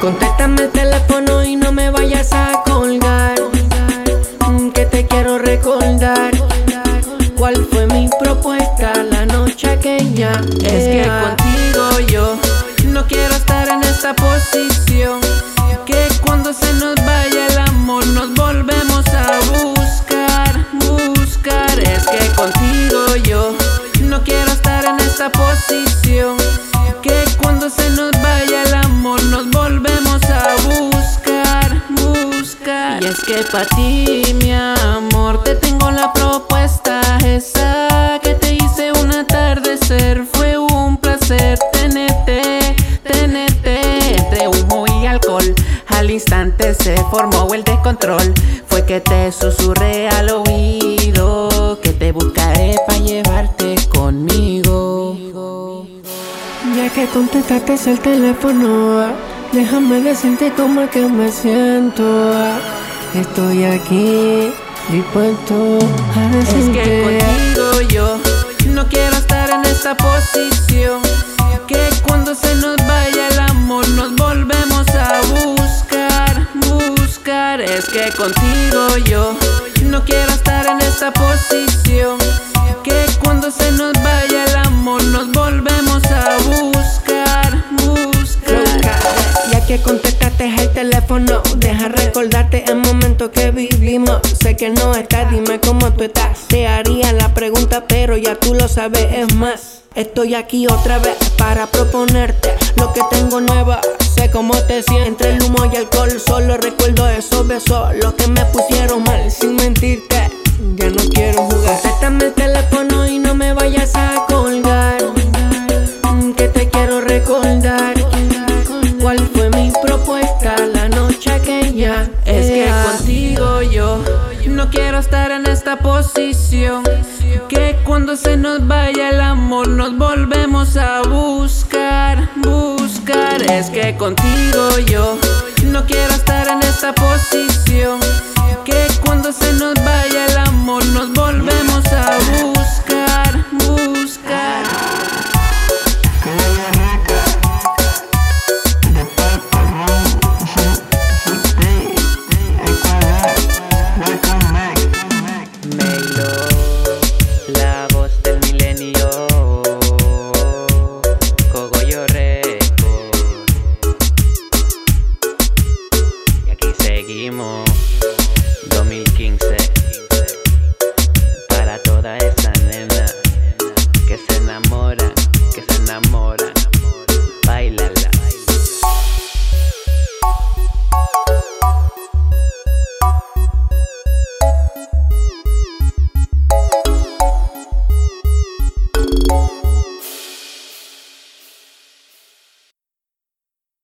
Contéstame el teléfono y no me vayas a colgar. Que te quiero recordar. ¿Cuál fue mi propuesta la noche aquella? Es que contigo yo no quiero estar en esta posición. Para ti, mi amor, te tengo la propuesta esa que te hice un atardecer. Fue un placer tenerte, tenerte entre humo y alcohol. Al instante se formó el descontrol. Fue que te susurré al oído que te buscaré para llevarte conmigo. Ya que contestaste el teléfono, ah, déjame decirte cómo es que me siento. Estoy aquí dispuesto a Es decirte. que contigo yo no quiero estar en esta posición. Que cuando se nos vaya el amor nos volvemos a buscar, buscar. Es que contigo yo no quiero estar en esta posición. Que cuando se nos vaya el amor nos volvemos deja recordarte el momento que vivimos. Sé que no estás, dime cómo tú estás. Te haría la pregunta, pero ya tú lo sabes, es más. Estoy aquí otra vez para proponerte lo que tengo nueva. Sé cómo te sientes entre el humo y alcohol. Solo recuerdo esos besos, los que me pusieron mal, sin mentirte. No quiero estar en esta posición. Que cuando se nos vaya el amor nos volvemos a buscar, buscar. Es que contigo yo no quiero estar en esta posición.